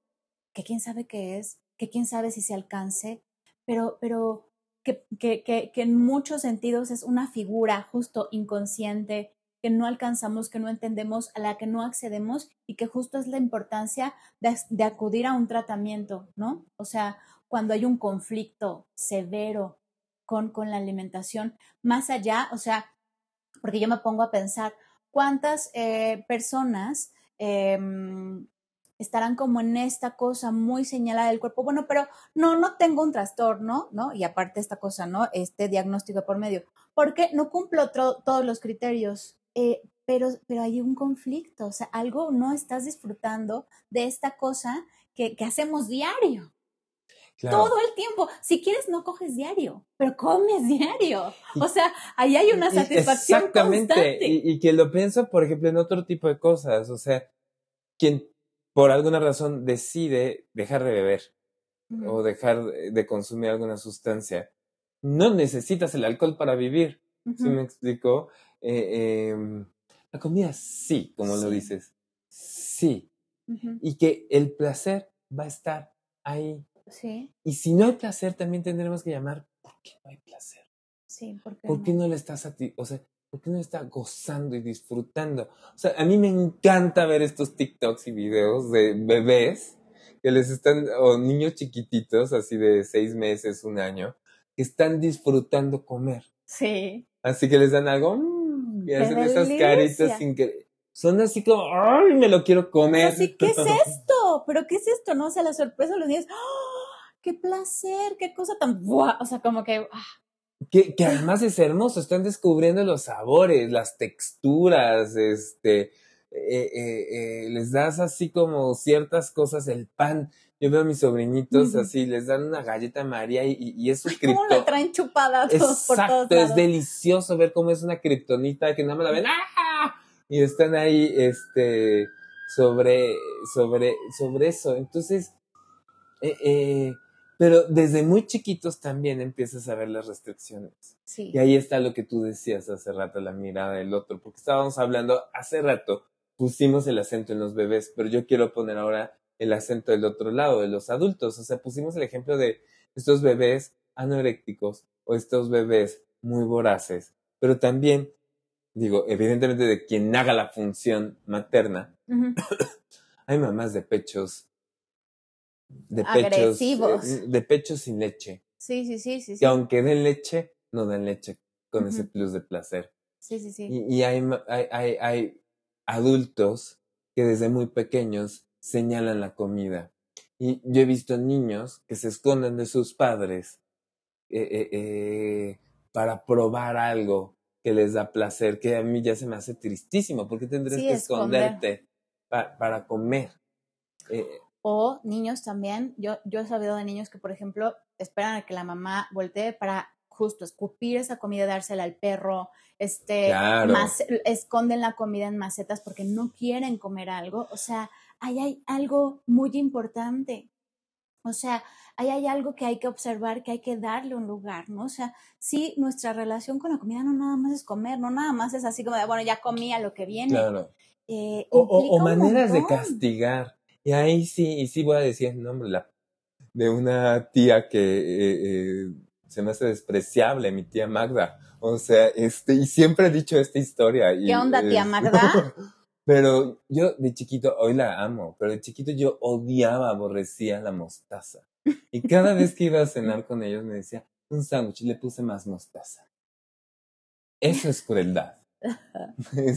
que quién sabe qué es, que quién sabe si se alcance, pero, pero que, que, que, que en muchos sentidos es una figura justo inconsciente, que no alcanzamos, que no entendemos, a la que no accedemos y que justo es la importancia de, de, acudir a un tratamiento, ¿no? O sea, cuando hay un conflicto severo con, con la alimentación, más allá, o sea, porque yo me pongo a pensar, cuántas eh, personas em, estarán como en esta cosa muy señalada del cuerpo. Bueno, pero no, no tengo un trastorno, ¿no? Y aparte esta cosa, ¿no? Este diagnóstico por medio. Porque no cumplo todos los criterios. Eh, pero, pero hay un conflicto, o sea, algo no estás disfrutando de esta cosa que, que hacemos diario. Todo el tiempo. Si quieres, no coges diario, pero comes diario. o sea, ahí hay una satisfacción. Exactamente. Y, que lo pienso, por ejemplo, en otro tipo de cosas. O sea, quien por alguna razón decide dejar de beber o dejar de consumir alguna sustancia, no necesitas el alcohol para vivir. ¿Sí me explico? Eh, em, la comida sí, como lo dices. Sí. Y que el placer va a estar ahí y si no hay placer, también tendremos que llamar, ¿por qué no hay placer? Sí, ¿por qué, ¿Por qué no, le estás o sea, ¿por qué no está gozando y disfrutando? O sea, a mí me encanta ver estos TikToks y videos de bebés que les están, o niños chiquititos, así de seis meses, un año, que están disfrutando comer. Sí. Así que les dan algo, mmm, y hacen esas caritas sin que son así como, ¡ay, me lo quiero comer! Así, ¿qué es esto? ¿Pero qué es esto? ¿No? O sea, la sorpresa de los niños, ¡oh! Qué placer, qué cosa tan, o sea, como que... Ah. Que, que además es hermoso, están descubriendo los sabores, las texturas, este, eh, eh, eh, les das así como ciertas cosas, el pan. Yo veo a mis sobrinitos así, les dan una galleta María y, y es un ¿Cómo la traen chupada todos por todos es delicioso ver cómo es una kriptonita que nada más la ven, ¡ah! Y están ahí, este, sobre, sobre, sobre eso. Entonces, eh, eh, pero desde muy chiquitos también empiezas a ver las restricciones. Sí. Y ahí está lo que tú decías hace rato, la mirada del otro, porque estábamos hablando hace rato, pusimos el acento en los bebés, pero yo quiero poner ahora el acento del otro lado, de los adultos. O sea, pusimos el ejemplo de estos bebés anorécticos o estos bebés muy voraces, pero también, digo, evidentemente de quien haga la función materna, hay mamás de pechos de pechos, eh, de pechos sin leche. Sí, sí, sí, sí. Que aunque den leche, no den leche con ese plus de placer. Sí, sí, sí. Y, hay, hay, hay, adultos que desde muy pequeños señalan la comida. Y yo he visto niños que se esconden de sus padres eh, eh, eh, para probar algo que les da placer, que a mí ya se me hace tristísimo, porque tendrías que esconderte para comer. O niños también, yo, yo he sabido de niños que, por ejemplo, esperan a que la mamá voltee para justo escupir esa comida, dársela al perro, este, esconden la comida en macetas porque no quieren comer algo. O sea, ahí hay algo muy importante. O sea, ahí hay algo que hay que observar, que hay que darle un lugar, ¿no? O sea, sí, nuestra relación con la comida no nada más es comer, no nada más es así como de, bueno, ya comí a lo que viene. Claro. Eh, o, maneras de castigar. Y ahí sí, y sí voy a decir el nombre la, de una tía que eh, eh, se me hace despreciable, mi tía Magda. O sea, este, y siempre he dicho esta historia. ¿Qué onda, tía Magda? pero yo de chiquito, hoy la amo, pero de chiquito yo odiaba, aborrecía la mostaza. Y cada vez que iba a cenar con ellos me decía, un sándwich, le puse más mostaza. Eso es crueldad.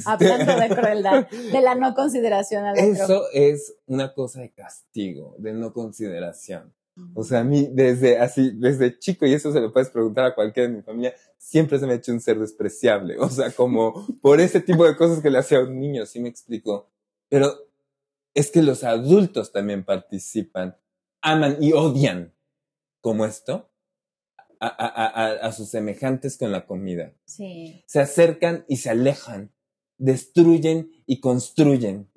Hablando de crueldad, de la no consideración al Eso es una cosa de castigo, de no consideración. O sea, a mí desde así, desde chico, y eso se lo puedes preguntar a cualquiera de mi familia, siempre se me ha hecho un ser despreciable. O sea, como por ese tipo de cosas que le hacía a un niño, sí me explico. Pero es que los adultos también participan, aman y odian como esto a, a, a, sus semejantes con la comida. Sí. Se acercan y se alejan, destruyen y construyen.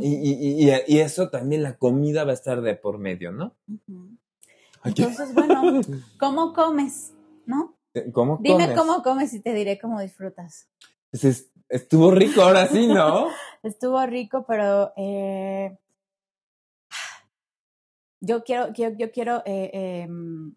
Y, y, eso también la comida va a estar de por medio, ¿no? Entonces, bueno, ¿cómo comes? ¿No? ¿Cómo Dime cómo comes y te diré cómo disfrutas. Pues estuvo rico ahora sí, ¿no? estuvo rico, pero eh, yo quiero, yo, yo quiero eh, em,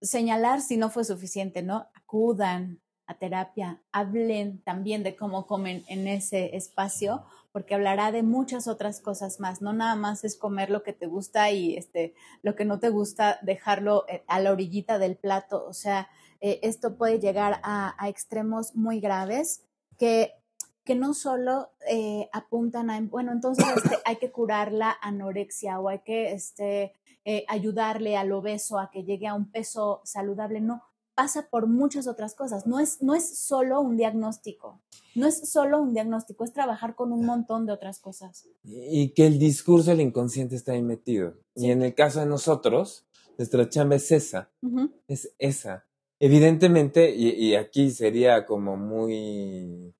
señalar si no fue suficiente, ¿no? Acudan a terapia, hablen también de cómo comen en ese espacio, porque hablará de muchas otras cosas más. No nada más es comer lo que te gusta y este, lo que no te gusta, dejarlo eh, a la orillita del plato. O sea, eh, esto puede llegar a, extremos muy graves que, que no solo eh, apuntan a, bueno, entonces este, hay que curar la anorexia o hay que este, ayudarle al obeso a que llegue a un peso saludable. No, pasa por muchas otras cosas. No es, no es solo un diagnóstico, no es solo un diagnóstico, es trabajar con un montón de otras cosas. Y que el discurso del inconsciente está ahí metido. Y en el caso de nosotros, nuestra chamba es esa, es esa. Evidentemente, y, y aquí sería como muy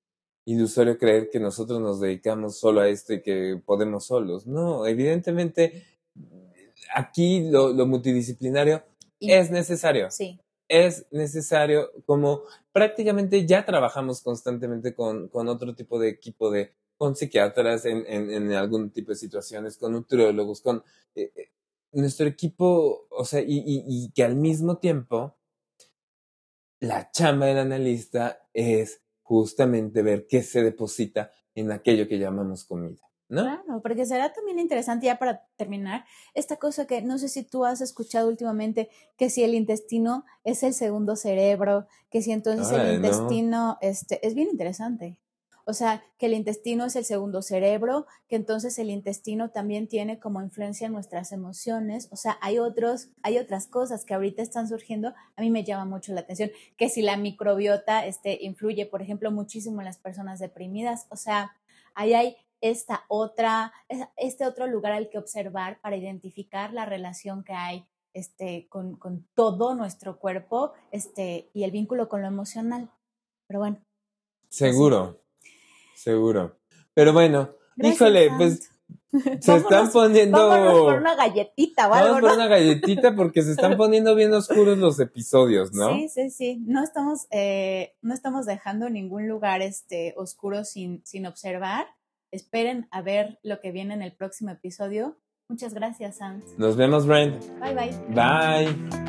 ilusorio creer que nosotros nos dedicamos solo a esto y que podemos solos. No, evidentemente, aquí lo, lo multidisciplinario es necesario. Sí es necesario, como prácticamente ya trabajamos constantemente con, con otro tipo de equipo de, con psiquiatras en, en, en algún tipo de situaciones, con nutriólogos, con eh, eh, nuestro equipo, o sea, y, y, y que al mismo tiempo la chamba del analista es justamente ver qué se deposita en aquello que llamamos comida. Claro, porque será también interesante ya para terminar esta cosa que no sé si tú has escuchado últimamente, que si el intestino es el segundo cerebro, que si entonces el intestino, este, es bien interesante. O sea, que el intestino es el segundo cerebro, que entonces el intestino también tiene como influencia en nuestras emociones. O sea, hay otros, hay otras cosas que ahorita están surgiendo. A mí me llama mucho la atención que si la microbiota este, influye, por ejemplo, muchísimo en las personas deprimidas. O sea, ahí hay esta otra, este otro lugar al que observar para identificar la relación que hay este, con, con todo nuestro cuerpo este, y el vínculo con lo emocional. Pero bueno. Seguro, seguro. Pero bueno, híjole, pues se están poniendo. Vámonos por una galletita, Vamos por una galletita porque se están poniendo bien oscuros los episodios, ¿no? Sí, sí, sí. No estamos, eh, no estamos dejando ningún lugar este oscuro sin, sin observar. Esperen a ver lo que viene en el próximo episodio. Muchas gracias, Sans. Nos vemos, Brent. Bye, bye. Bye.